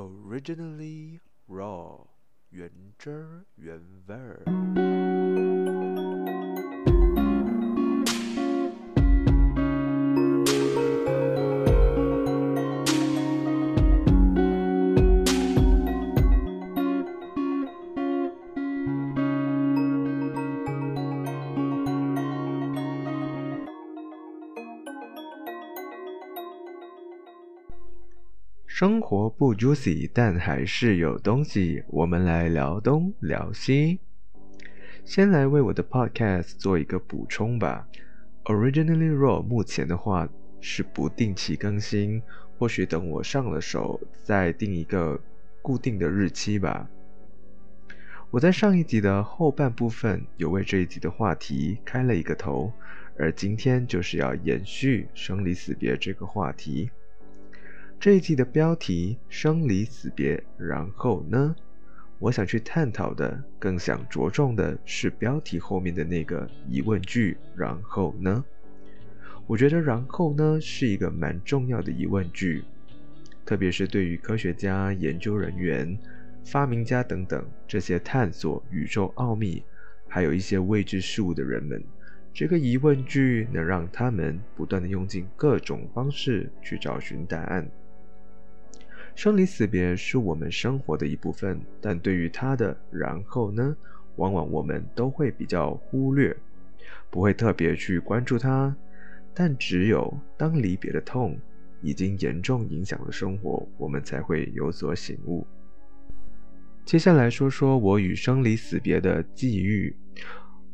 Originally raw，原汁儿原味儿。 生活不 juicy，但还是有东西。我们来聊东聊西。先来为我的 podcast 做一个补充吧。Originally raw 目前的话是不定期更新，或许等我上了手再定一个固定的日期吧。我在上一集的后半部分有为这一集的话题开了一个头，而今天就是要延续生离死别这个话题。这一季的标题“生离死别”，然后呢？我想去探讨的，更想着重的是标题后面的那个疑问句“然后呢？”我觉得“然后呢”是一个蛮重要的疑问句，特别是对于科学家、研究人员、发明家等等这些探索宇宙奥秘，还有一些未知事物的人们，这个疑问句能让他们不断的用尽各种方式去找寻答案。生离死别是我们生活的一部分，但对于它的然后呢，往往我们都会比较忽略，不会特别去关注它。但只有当离别的痛已经严重影响了生活，我们才会有所醒悟。接下来说说我与生离死别的际遇，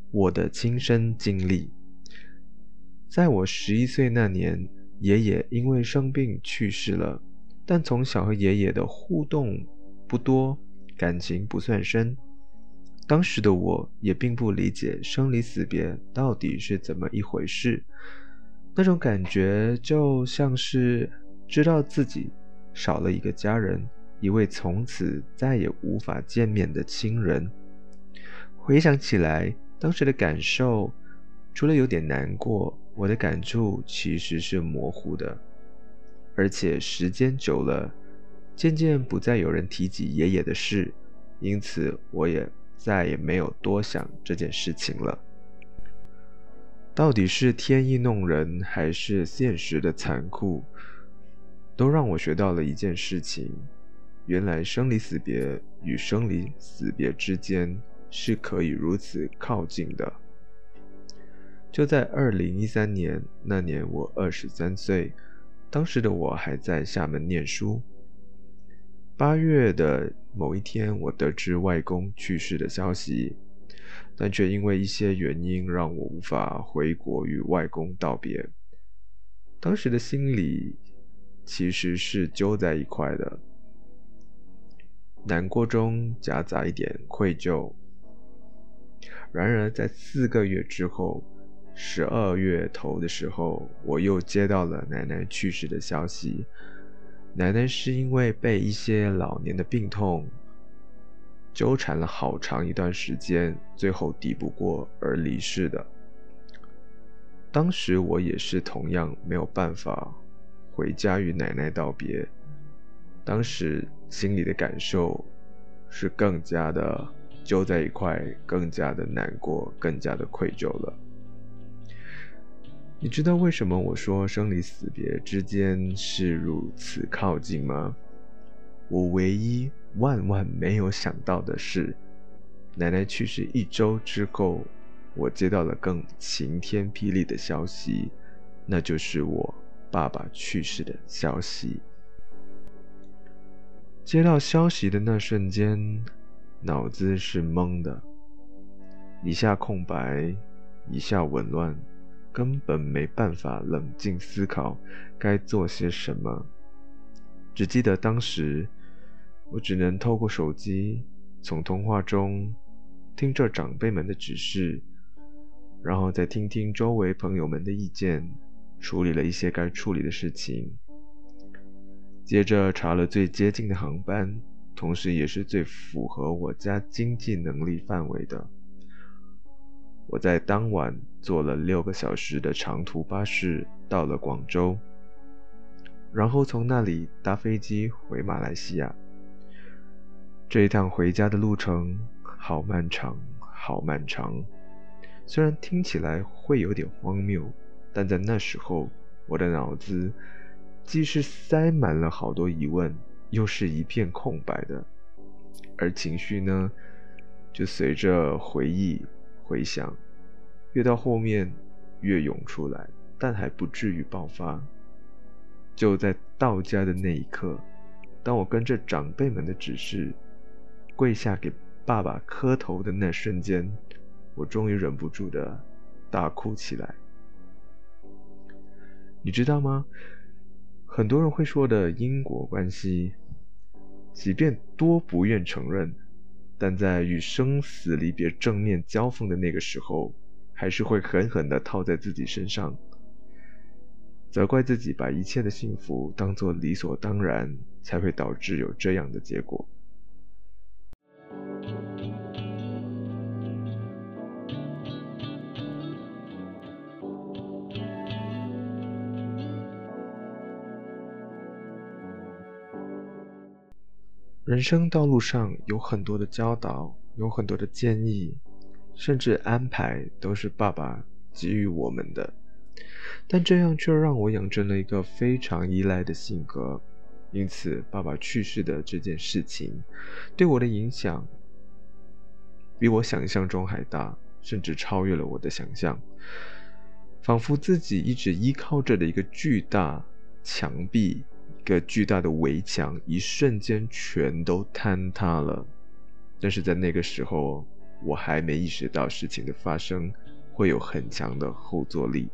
我的亲身经历。在我十一岁那年，爷爷因为生病去世了。但从小和爷爷的互动不多，感情不算深。当时的我也并不理解生离死别到底是怎么一回事，那种感觉就像是知道自己少了一个家人，一位从此再也无法见面的亲人。回想起来，当时的感受，除了有点难过，我的感触其实是模糊的。而且时间久了，渐渐不再有人提及爷爷的事，因此我也再也没有多想这件事情了。到底是天意弄人，还是现实的残酷，都让我学到了一件事情：原来生离死别与生离死别之间是可以如此靠近的。就在二零一三年那年，我二十三岁。当时的我还在厦门念书。八月的某一天，我得知外公去世的消息，但却因为一些原因让我无法回国与外公道别。当时的心里其实是揪在一块的，难过中夹杂一点愧疚。然而，在四个月之后。十二月头的时候，我又接到了奶奶去世的消息。奶奶是因为被一些老年的病痛纠缠了好长一段时间，最后抵不过而离世的。当时我也是同样没有办法回家与奶奶道别，当时心里的感受是更加的揪在一块，更加的难过，更加的愧疚了。你知道为什么我说生离死别之间是如此靠近吗？我唯一万万没有想到的是，奶奶去世一周之后，我接到了更晴天霹雳的消息，那就是我爸爸去世的消息。接到消息的那瞬间，脑子是懵的，一下空白，一下紊乱。根本没办法冷静思考该做些什么，只记得当时我只能透过手机从通话中听着长辈们的指示，然后再听听周围朋友们的意见，处理了一些该处理的事情，接着查了最接近的航班，同时也是最符合我家经济能力范围的。我在当晚坐了六个小时的长途巴士到了广州，然后从那里搭飞机回马来西亚。这一趟回家的路程好漫长，好漫长。虽然听起来会有点荒谬，但在那时候，我的脑子既是塞满了好多疑问，又是一片空白的，而情绪呢，就随着回忆、回想，越到后面越涌出来，但还不至于爆发。就在到家的那一刻，当我跟着长辈们的指示，跪下给爸爸磕头的那瞬间。我终于忍不住的大哭起来。你知道吗？很多人会说的因果关系，即便多不愿承认，但在与生死离别正面交锋的那个时候，还是会狠狠的套在自己身上，责怪自己把一切的幸福当作理所当然，才会导致有这样的结果。人生道路上有很多的教导，有很多的建议，甚至安排都是爸爸给予我们的，但这样却让我养成了一个非常依赖的性格。因此，爸爸去世的这件事情对我的影响比我想象中还大，甚至超越了我的想象，仿佛自己一直依靠着的一个巨大墙壁。个巨大的围墙一瞬间全都坍塌了，但是在那个时候，我还没意识到事情的发生会有很强的后坐力。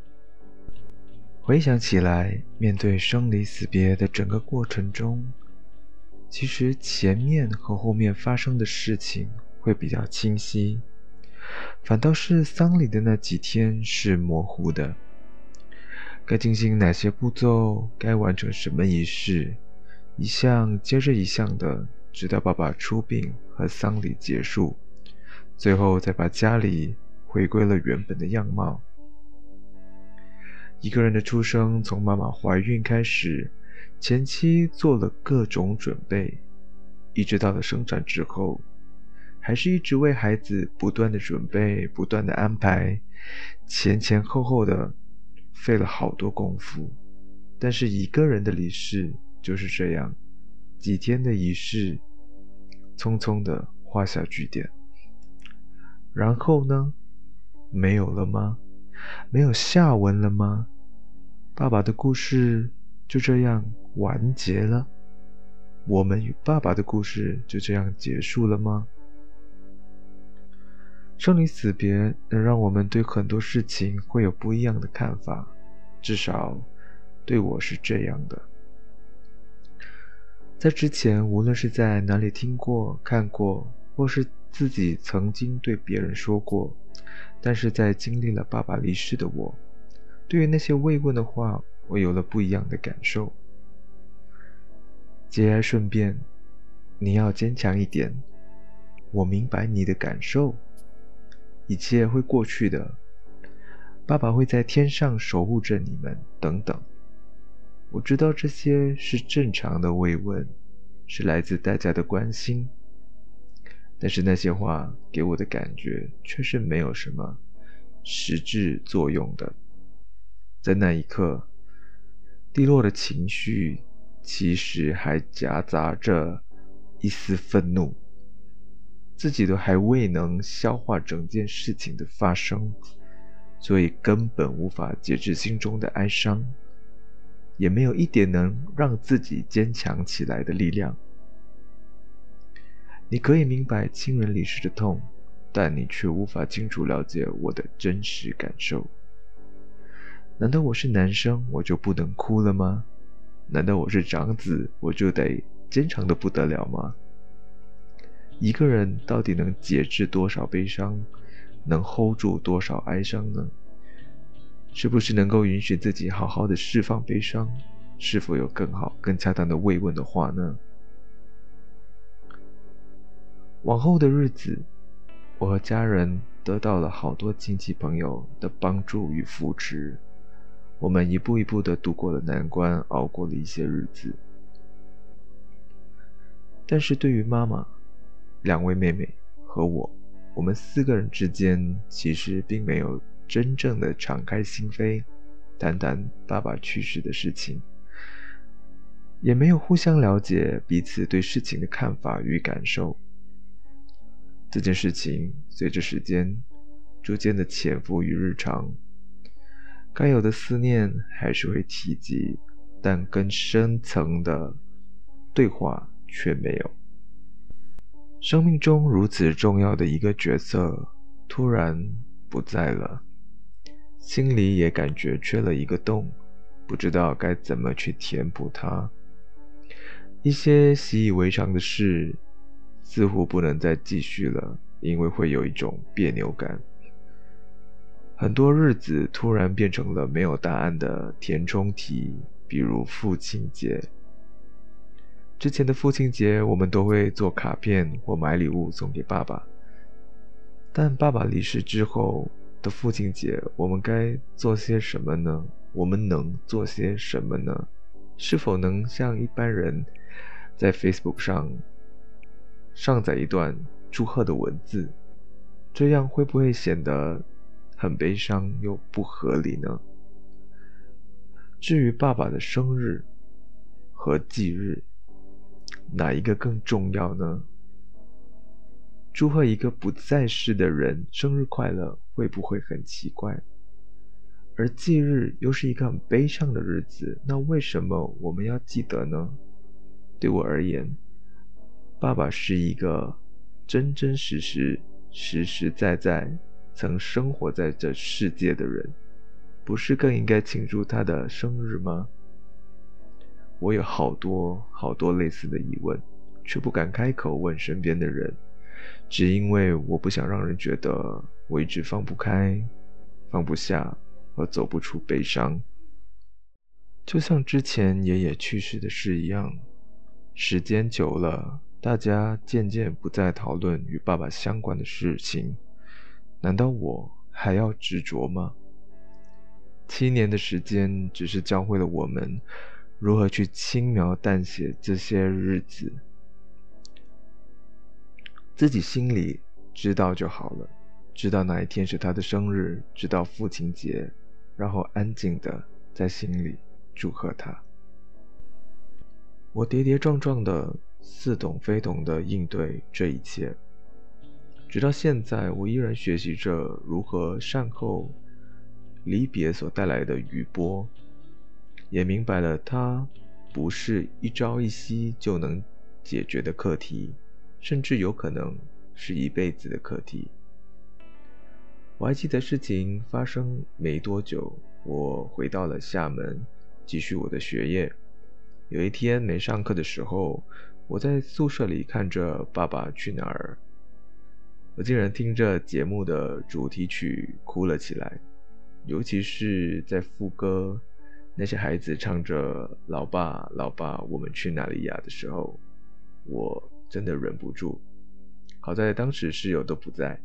回想起来，面对生离死别的整个过程中，其实前面和后面发生的事情会比较清晰，反倒是丧礼的那几天是模糊的。该进行哪些步骤？该完成什么仪式？一项接着一项的，直到爸爸出殡和丧礼结束，最后再把家里回归了原本的样貌。一个人的出生，从妈妈怀孕开始，前期做了各种准备，一直到了生产之后，还是一直为孩子不断的准备，不断的安排，前前后后的。费了好多功夫，但是一个人的离世就是这样，几天的仪式，匆匆的画下句点。然后呢？没有了吗？没有下文了吗？爸爸的故事就这样完结了？我们与爸爸的故事就这样结束了吗？生离死别能让我们对很多事情会有不一样的看法，至少对我是这样的。在之前，无论是在哪里听过、看过，或是自己曾经对别人说过，但是在经历了爸爸离世的我，对于那些慰问的话，我有了不一样的感受。节哀顺变，你要坚强一点。我明白你的感受。一切会过去的，爸爸会在天上守护着你们。等等，我知道这些是正常的慰问，是来自大家的关心。但是那些话给我的感觉却是没有什么实质作用的。在那一刻，低落的情绪其实还夹杂着一丝愤怒。自己都还未能消化整件事情的发生，所以根本无法节制心中的哀伤，也没有一点能让自己坚强起来的力量。你可以明白亲人离世的痛，但你却无法清楚了解我的真实感受。难道我是男生我就不能哭了吗？难道我是长子我就得坚强的不得了吗？一个人到底能节制多少悲伤，能 hold 住多少哀伤呢？是不是能够允许自己好好的释放悲伤？是否有更好、更恰当的慰问的话呢？往后的日子，我和家人得到了好多亲戚朋友的帮助与扶持，我们一步一步的度过了难关，熬过了一些日子。但是对于妈妈，两位妹妹和我，我们四个人之间其实并没有真正的敞开心扉，谈谈爸爸去世的事情，也没有互相了解彼此对事情的看法与感受。这件事情随着时间逐渐的潜伏于日常，该有的思念还是会提及，但更深层的对话却没有。生命中如此重要的一个角色突然不在了，心里也感觉缺了一个洞，不知道该怎么去填补它。一些习以为常的事。似乎不能再继续了，因为会有一种别扭感。很多日子突然变成了没有答案的填充题，比如父亲节。之前的父亲节，我们都会做卡片或买礼物送给爸爸。但爸爸离世之后的父亲节，我们该做些什么呢？我们能做些什么呢？是否能像一般人在 Facebook 上？上载一段祝贺的文字，这样会不会显得很悲伤又不合理呢？至于爸爸的生日和忌日，哪一个更重要呢？祝贺一个不在世的人生日快乐，会不会很奇怪？而忌日又是一个很悲伤的日子，那为什么我们要记得呢？对我而言。爸爸是一个真真实实、实实在在曾生活在这世界的人，不是更应该庆祝他的生日吗？我有好多好多类似的疑问，却不敢开口问身边的人，只因为我不想让人觉得我一直放不开、放不下和走不出悲伤。就像之前爷爷去世的事一样，时间久了。大家渐渐不再讨论与爸爸相关的事情，难道我还要执着吗？七年的时间只是教会了我们如何去轻描淡写这些日子，自己心里知道就好了，知道哪一天是他的生日，知道父亲节，然后安静的在心里祝贺他。我跌跌撞撞的。似懂非懂的应对这一切，直到现在，我依然学习着如何善后离别所带来的余波，也明白了它不是一朝一夕就能解决的课题，甚至有可能是一辈子的课题。我还记得事情发生没多久，我回到了厦门，继续我的学业。有一天没上课的时候。我在宿舍里看着《爸爸去哪儿》，我竟然听着节目的主题曲哭了起来，尤其是在副歌，那些孩子唱着“老爸，老爸，我们去哪里呀”的时候，我真的忍不住。好在当时室友都不在。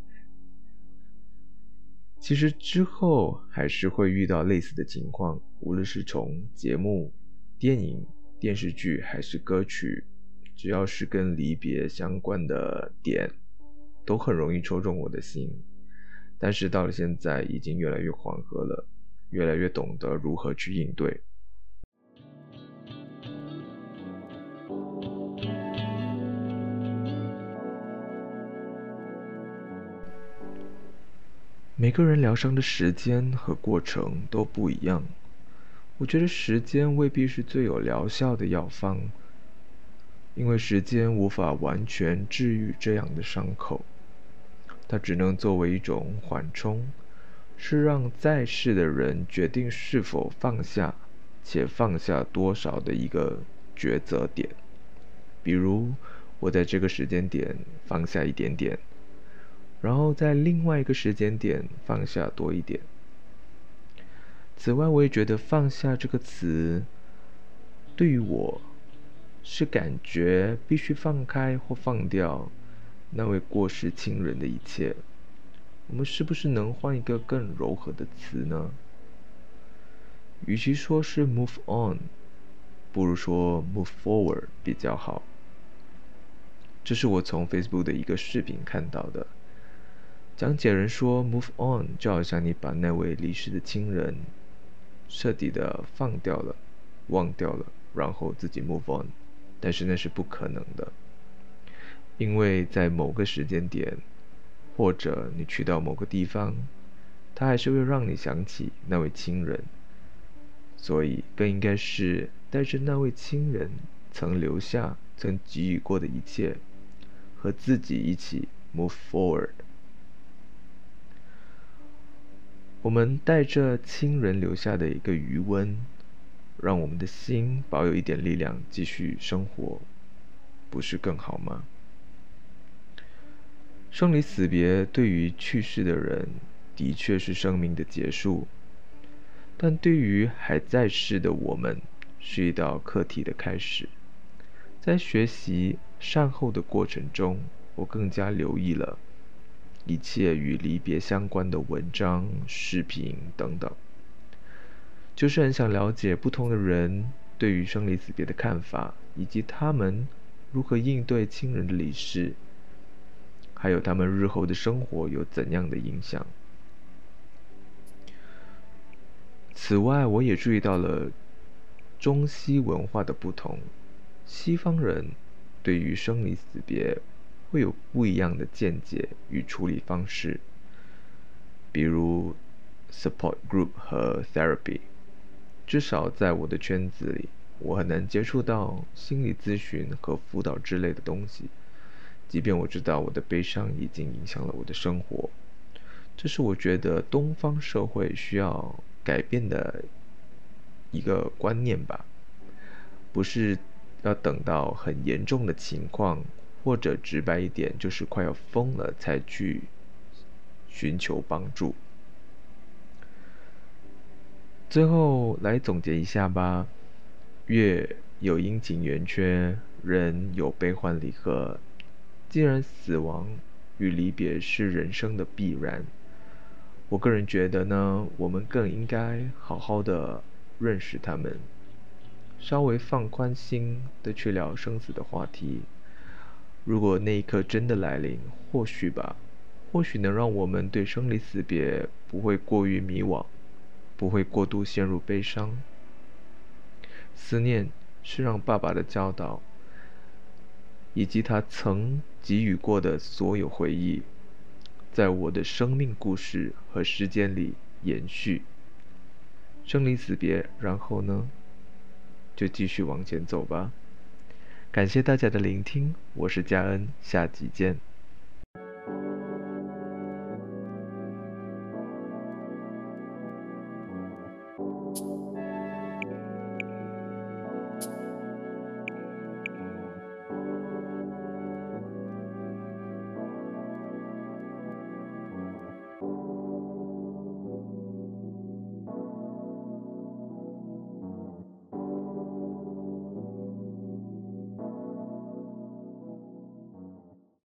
其实之后还是会遇到类似的情况，无论是从节目、电影、电视剧还是歌曲。只要是跟离别相关的点，都很容易戳中我的心。但是到了现在，已经越来越缓和了，越来越懂得如何去应对。每个人疗伤的时间和过程都不一样，我觉得时间未必是最有疗效的药方。因为时间无法完全治愈这样的伤口，它只能作为一种缓冲，是让在世的人决定是否放下，且放下多少的一个抉择点。比如，我在这个时间点放下一点点，然后在另外一个时间点放下多一点。此外，我也觉得“放下”这个词，对于我。是感觉必须放开或放掉那位过世亲人的一切。我们是不是能换一个更柔和的词呢？与其说是 move on，不如说 move forward 比较好。这是我从 Facebook 的一个视频看到的。讲解人说，move on 就好像你把那位离世的亲人彻底的放掉了、忘掉了，然后自己 move on，但是那是不可能的，因为在某个时间点，或者你去到某个地方，他还是会让你想起那位亲人，所以更应该是带着那位亲人曾留下、曾给予过的一切。和自己一起 move forward。我们带着亲人留下的一个余温，让我们的心保有一点力量，继续生活，不是更好吗？生离死别对于去世的人的确是生命的结束，但对于还在世的我们，是一道课题的开始。在学习善后的过程中，我更加留意了一切与离别相关的文章、视频等等，就是很想了解不同的人对于生离死别的看法，以及他们如何应对亲人的离世，还有他们日后的生活有怎样的影响。此外，我也注意到了中西文化的不同。西方人对于生离死别会有不一样的见解与处理方式，比如 support group 和 therapy。至少在我的圈子里，我很难接触到心理咨询和辅导之类的东西。即便我知道我的悲伤已经影响了我的生活，这是我觉得东方社会需要改变的一个观念吧，不是。要等到很严重的情况，或者直白一点，就是快要疯了，才去寻求帮助。最后来总结一下吧：月有阴晴圆缺，人有悲欢离合。既然死亡与离别是人生的必然，我个人觉得呢，我们更应该好好的认识他们。稍微放宽心的去聊生死的话题，如果那一刻真的来临，或许吧，或许能让我们对生离死别不会过于迷惘，不会过度陷入悲伤。思念是让爸爸的教导，以及他曾给予过的所有回忆，在我的生命故事和时间里延续。生离死别，然后呢？就继续往前走吧。感谢大家的聆听，我是佳恩，下集见。